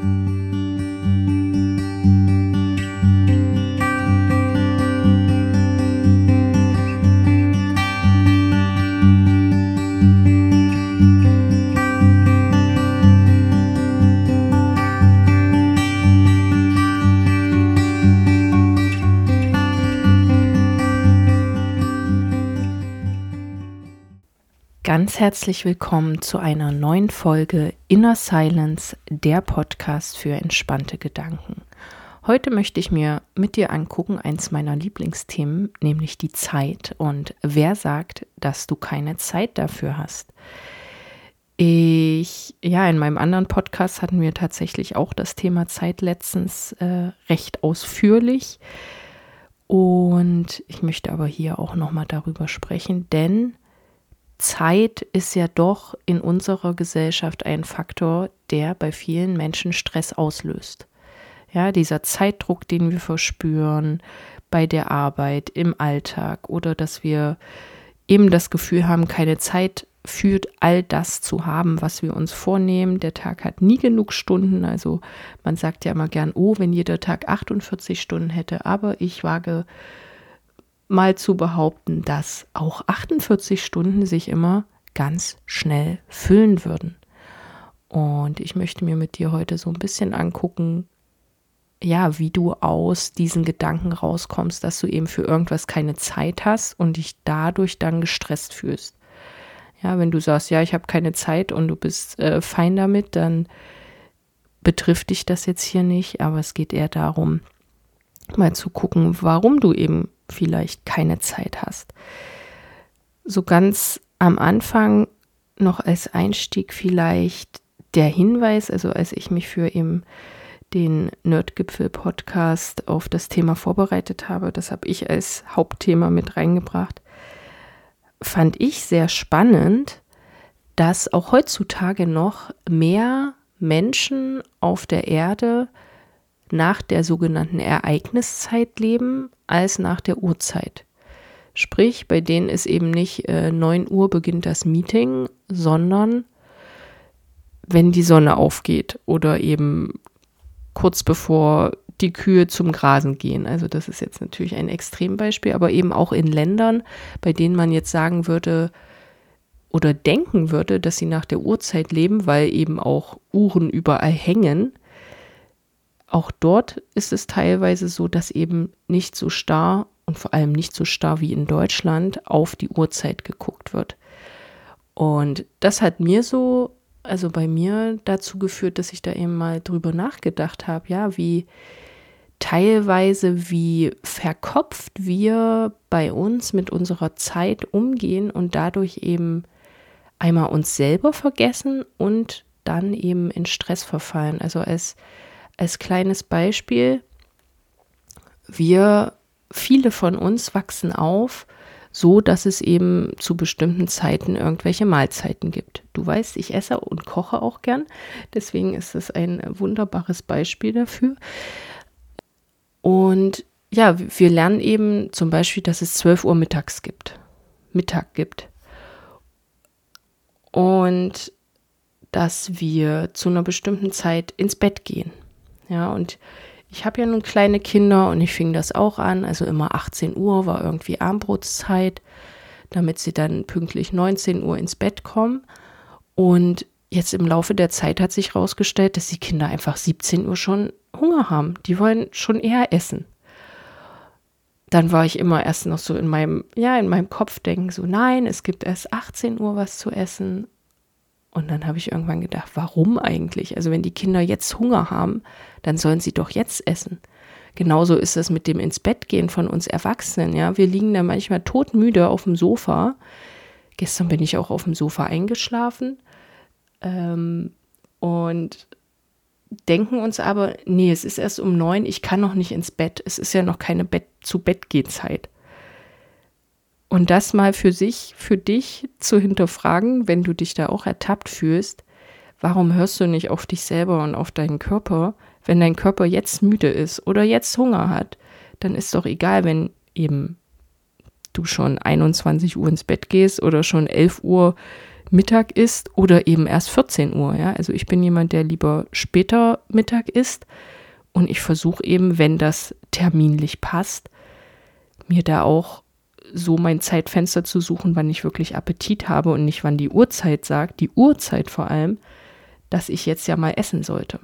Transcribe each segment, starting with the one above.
Música Ganz herzlich willkommen zu einer neuen Folge Inner Silence, der Podcast für entspannte Gedanken. Heute möchte ich mir mit dir angucken, eins meiner Lieblingsthemen, nämlich die Zeit und wer sagt, dass du keine Zeit dafür hast. Ich, ja, in meinem anderen Podcast hatten wir tatsächlich auch das Thema Zeit letztens äh, recht ausführlich. Und ich möchte aber hier auch nochmal darüber sprechen, denn Zeit ist ja doch in unserer Gesellschaft ein Faktor, der bei vielen Menschen Stress auslöst. Ja, dieser Zeitdruck, den wir verspüren bei der Arbeit, im Alltag oder dass wir eben das Gefühl haben, keine Zeit führt, all das zu haben, was wir uns vornehmen. Der Tag hat nie genug Stunden. Also man sagt ja immer gern, oh, wenn jeder Tag 48 Stunden hätte. Aber ich wage mal zu behaupten, dass auch 48 Stunden sich immer ganz schnell füllen würden. Und ich möchte mir mit dir heute so ein bisschen angucken, ja, wie du aus diesen Gedanken rauskommst, dass du eben für irgendwas keine Zeit hast und dich dadurch dann gestresst fühlst. Ja, wenn du sagst, ja, ich habe keine Zeit und du bist äh, fein damit, dann betrifft dich das jetzt hier nicht, aber es geht eher darum, mal zu gucken, warum du eben vielleicht keine Zeit hast. So ganz am Anfang noch als Einstieg vielleicht der Hinweis, also als ich mich für eben den Nerdgipfel-Podcast auf das Thema vorbereitet habe, das habe ich als Hauptthema mit reingebracht, fand ich sehr spannend, dass auch heutzutage noch mehr Menschen auf der Erde nach der sogenannten Ereigniszeit leben als nach der Uhrzeit. Sprich, bei denen ist eben nicht äh, 9 Uhr beginnt das Meeting, sondern wenn die Sonne aufgeht oder eben kurz bevor die Kühe zum Grasen gehen. Also das ist jetzt natürlich ein Extrembeispiel, aber eben auch in Ländern, bei denen man jetzt sagen würde oder denken würde, dass sie nach der Uhrzeit leben, weil eben auch Uhren überall hängen, auch dort ist es teilweise so, dass eben nicht so starr und vor allem nicht so starr wie in Deutschland auf die Uhrzeit geguckt wird. Und das hat mir so, also bei mir dazu geführt, dass ich da eben mal drüber nachgedacht habe, ja, wie teilweise, wie verkopft wir bei uns mit unserer Zeit umgehen und dadurch eben einmal uns selber vergessen und dann eben in Stress verfallen. Also als als kleines Beispiel, wir, viele von uns wachsen auf, so dass es eben zu bestimmten Zeiten irgendwelche Mahlzeiten gibt. Du weißt, ich esse und koche auch gern, deswegen ist es ein wunderbares Beispiel dafür. Und ja, wir lernen eben zum Beispiel, dass es 12 Uhr mittags gibt, Mittag gibt. Und dass wir zu einer bestimmten Zeit ins Bett gehen. Ja, und ich habe ja nun kleine Kinder und ich fing das auch an. Also immer 18 Uhr war irgendwie Armbrotszeit, damit sie dann pünktlich 19 Uhr ins Bett kommen. Und jetzt im Laufe der Zeit hat sich herausgestellt, dass die Kinder einfach 17 Uhr schon Hunger haben. Die wollen schon eher essen. Dann war ich immer erst noch so in meinem, ja, in meinem Kopf denken, so nein, es gibt erst 18 Uhr was zu essen. Und dann habe ich irgendwann gedacht, warum eigentlich? Also wenn die Kinder jetzt Hunger haben, dann sollen sie doch jetzt essen. Genauso ist das mit dem ins Bett gehen von uns Erwachsenen. Ja, wir liegen da manchmal todmüde auf dem Sofa. Gestern bin ich auch auf dem Sofa eingeschlafen ähm, und denken uns aber, nee, es ist erst um neun, ich kann noch nicht ins Bett. Es ist ja noch keine Bett zu Bett Zeit. Und das mal für sich, für dich zu hinterfragen, wenn du dich da auch ertappt fühlst, warum hörst du nicht auf dich selber und auf deinen Körper? Wenn dein Körper jetzt müde ist oder jetzt Hunger hat, dann ist doch egal, wenn eben du schon 21 Uhr ins Bett gehst oder schon 11 Uhr Mittag isst oder eben erst 14 Uhr. Ja? Also ich bin jemand, der lieber später Mittag isst und ich versuche eben, wenn das terminlich passt, mir da auch so mein Zeitfenster zu suchen, wann ich wirklich Appetit habe und nicht wann die Uhrzeit sagt, die Uhrzeit vor allem, dass ich jetzt ja mal essen sollte.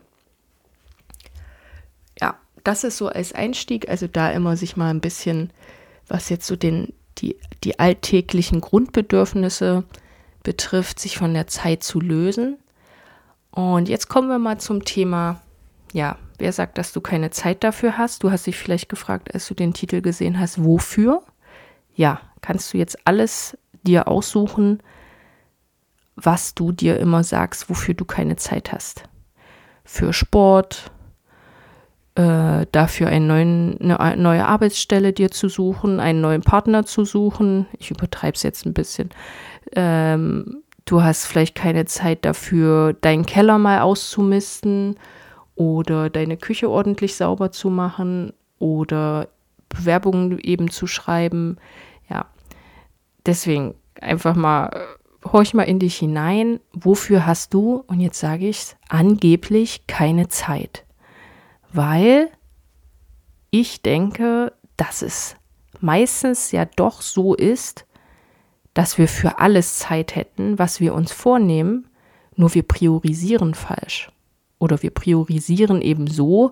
Ja, das ist so als Einstieg, also da immer sich mal ein bisschen, was jetzt so den, die, die alltäglichen Grundbedürfnisse betrifft, sich von der Zeit zu lösen. Und jetzt kommen wir mal zum Thema, ja, wer sagt, dass du keine Zeit dafür hast? Du hast dich vielleicht gefragt, als du den Titel gesehen hast, wofür? Ja, kannst du jetzt alles dir aussuchen, was du dir immer sagst, wofür du keine Zeit hast. Für Sport, äh, dafür neuen, eine neue Arbeitsstelle dir zu suchen, einen neuen Partner zu suchen. Ich übertreibe es jetzt ein bisschen. Ähm, du hast vielleicht keine Zeit dafür, deinen Keller mal auszumisten oder deine Küche ordentlich sauber zu machen oder Bewerbungen eben zu schreiben. Ja, deswegen einfach mal, äh, horch mal in dich hinein. Wofür hast du, und jetzt sage ich es, angeblich keine Zeit? Weil ich denke, dass es meistens ja doch so ist, dass wir für alles Zeit hätten, was wir uns vornehmen, nur wir priorisieren falsch. Oder wir priorisieren eben so,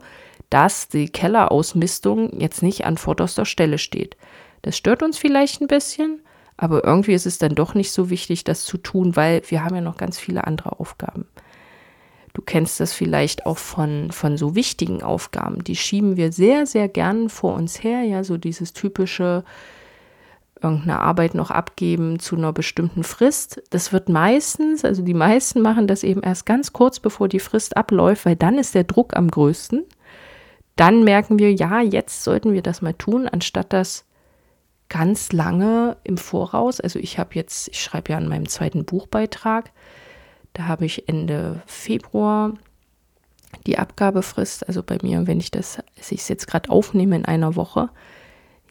dass die Kellerausmistung jetzt nicht an vorderster Stelle steht. Das stört uns vielleicht ein bisschen, aber irgendwie ist es dann doch nicht so wichtig, das zu tun, weil wir haben ja noch ganz viele andere Aufgaben. Du kennst das vielleicht auch von, von so wichtigen Aufgaben. Die schieben wir sehr, sehr gern vor uns her. Ja, so dieses typische, irgendeine Arbeit noch abgeben zu einer bestimmten Frist. Das wird meistens, also die meisten machen das eben erst ganz kurz bevor die Frist abläuft, weil dann ist der Druck am größten dann merken wir, ja, jetzt sollten wir das mal tun, anstatt das ganz lange im Voraus. Also ich habe jetzt, ich schreibe ja an meinem zweiten Buchbeitrag, da habe ich Ende Februar die Abgabefrist, also bei mir, wenn ich das, ich es jetzt gerade aufnehme in einer Woche,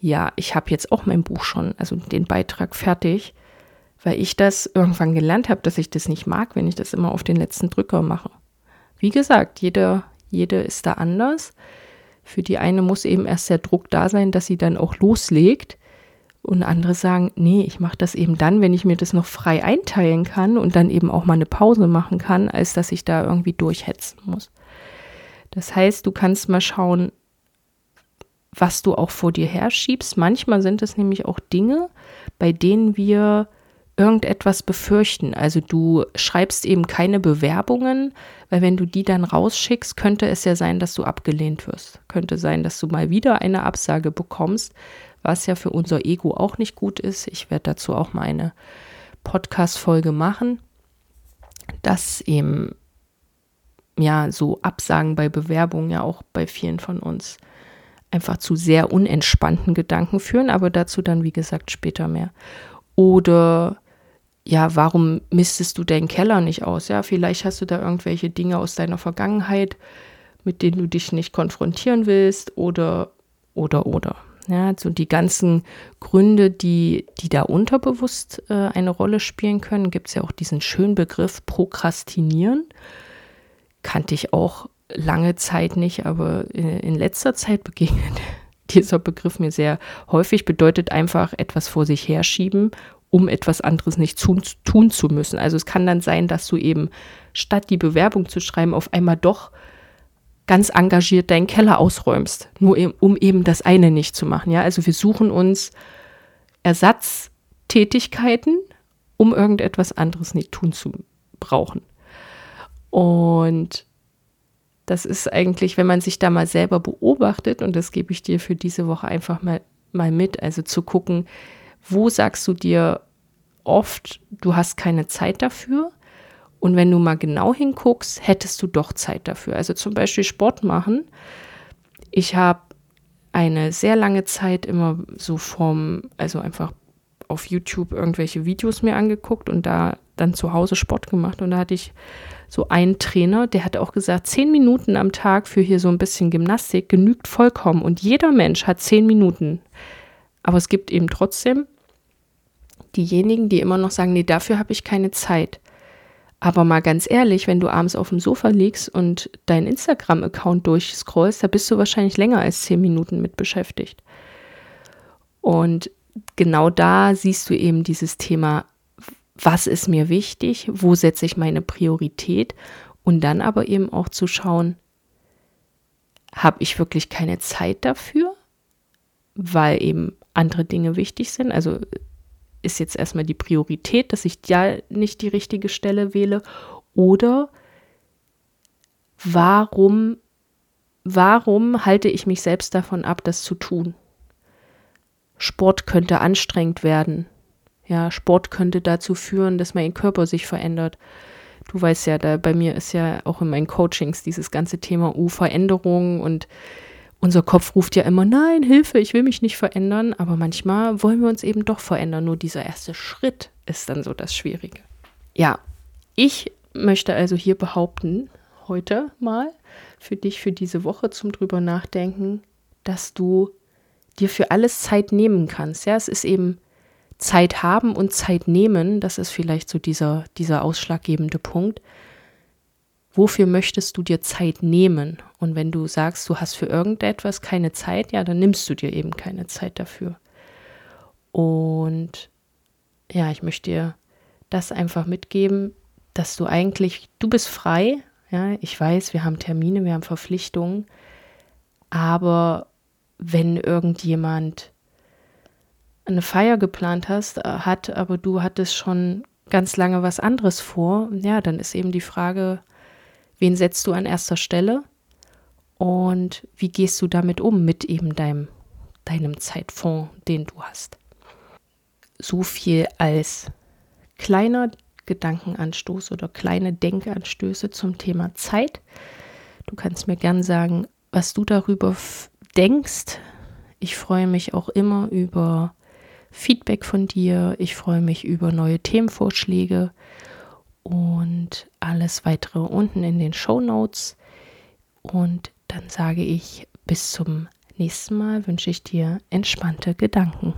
ja, ich habe jetzt auch mein Buch schon, also den Beitrag fertig, weil ich das irgendwann gelernt habe, dass ich das nicht mag, wenn ich das immer auf den letzten Drücker mache. Wie gesagt, jeder, jede ist da anders. Für die eine muss eben erst der Druck da sein, dass sie dann auch loslegt. Und andere sagen, nee, ich mache das eben dann, wenn ich mir das noch frei einteilen kann und dann eben auch mal eine Pause machen kann, als dass ich da irgendwie durchhetzen muss. Das heißt, du kannst mal schauen, was du auch vor dir herschiebst. Manchmal sind es nämlich auch Dinge, bei denen wir irgendetwas befürchten. Also du schreibst eben keine Bewerbungen, weil wenn du die dann rausschickst, könnte es ja sein, dass du abgelehnt wirst. Könnte sein, dass du mal wieder eine Absage bekommst, was ja für unser Ego auch nicht gut ist. Ich werde dazu auch mal eine Podcast-Folge machen, dass eben ja so Absagen bei Bewerbungen ja auch bei vielen von uns einfach zu sehr unentspannten Gedanken führen, aber dazu dann, wie gesagt, später mehr. Oder ja, warum mistest du deinen Keller nicht aus? Ja, vielleicht hast du da irgendwelche Dinge aus deiner Vergangenheit, mit denen du dich nicht konfrontieren willst oder, oder, oder. Ja, also die ganzen Gründe, die, die da unterbewusst äh, eine Rolle spielen können, gibt es ja auch diesen schönen Begriff Prokrastinieren. Kannte ich auch lange Zeit nicht, aber in, in letzter Zeit begegnet dieser Begriff mir sehr häufig, bedeutet einfach etwas vor sich herschieben um etwas anderes nicht tun, tun zu müssen. Also es kann dann sein, dass du eben statt die Bewerbung zu schreiben, auf einmal doch ganz engagiert deinen Keller ausräumst, nur eben, um eben das eine nicht zu machen. Ja, also wir suchen uns Ersatztätigkeiten, um irgendetwas anderes nicht tun zu brauchen. Und das ist eigentlich, wenn man sich da mal selber beobachtet, und das gebe ich dir für diese Woche einfach mal, mal mit, also zu gucken, wo sagst du dir oft, du hast keine Zeit dafür? Und wenn du mal genau hinguckst, hättest du doch Zeit dafür. Also zum Beispiel Sport machen. Ich habe eine sehr lange Zeit immer so vom, also einfach auf YouTube irgendwelche Videos mir angeguckt und da dann zu Hause Sport gemacht. Und da hatte ich so einen Trainer, der hat auch gesagt, zehn Minuten am Tag für hier so ein bisschen Gymnastik genügt vollkommen. Und jeder Mensch hat zehn Minuten. Aber es gibt eben trotzdem diejenigen, die immer noch sagen, nee, dafür habe ich keine Zeit. Aber mal ganz ehrlich, wenn du abends auf dem Sofa liegst und deinen Instagram-Account durchscrollst, da bist du wahrscheinlich länger als zehn Minuten mit beschäftigt. Und genau da siehst du eben dieses Thema, was ist mir wichtig, wo setze ich meine Priorität und dann aber eben auch zu schauen, habe ich wirklich keine Zeit dafür, weil eben andere Dinge wichtig sind. Also ist jetzt erstmal die Priorität, dass ich ja nicht die richtige Stelle wähle oder warum warum halte ich mich selbst davon ab, das zu tun? Sport könnte anstrengend werden. Ja, Sport könnte dazu führen, dass mein Körper sich verändert. Du weißt ja, da bei mir ist ja auch in meinen Coachings dieses ganze Thema U Veränderung und unser Kopf ruft ja immer, nein, Hilfe, ich will mich nicht verändern, aber manchmal wollen wir uns eben doch verändern. Nur dieser erste Schritt ist dann so das Schwierige. Ja, ich möchte also hier behaupten, heute mal für dich für diese Woche zum drüber nachdenken, dass du dir für alles Zeit nehmen kannst. Ja, es ist eben Zeit haben und Zeit nehmen, das ist vielleicht so dieser, dieser ausschlaggebende Punkt. Wofür möchtest du dir Zeit nehmen? Und wenn du sagst, du hast für irgendetwas keine Zeit, ja, dann nimmst du dir eben keine Zeit dafür. Und ja, ich möchte dir das einfach mitgeben, dass du eigentlich, du bist frei, ja, ich weiß, wir haben Termine, wir haben Verpflichtungen, aber wenn irgendjemand eine Feier geplant hast, äh, hat, aber du hattest schon ganz lange was anderes vor, ja, dann ist eben die Frage, wen setzt du an erster Stelle und wie gehst du damit um mit eben deinem, deinem Zeitfonds, den du hast. So viel als kleiner Gedankenanstoß oder kleine Denkanstöße zum Thema Zeit. Du kannst mir gern sagen, was du darüber denkst. Ich freue mich auch immer über Feedback von dir. Ich freue mich über neue Themenvorschläge und alles weitere unten in den Show Notes. Und dann sage ich bis zum nächsten Mal, wünsche ich dir entspannte Gedanken.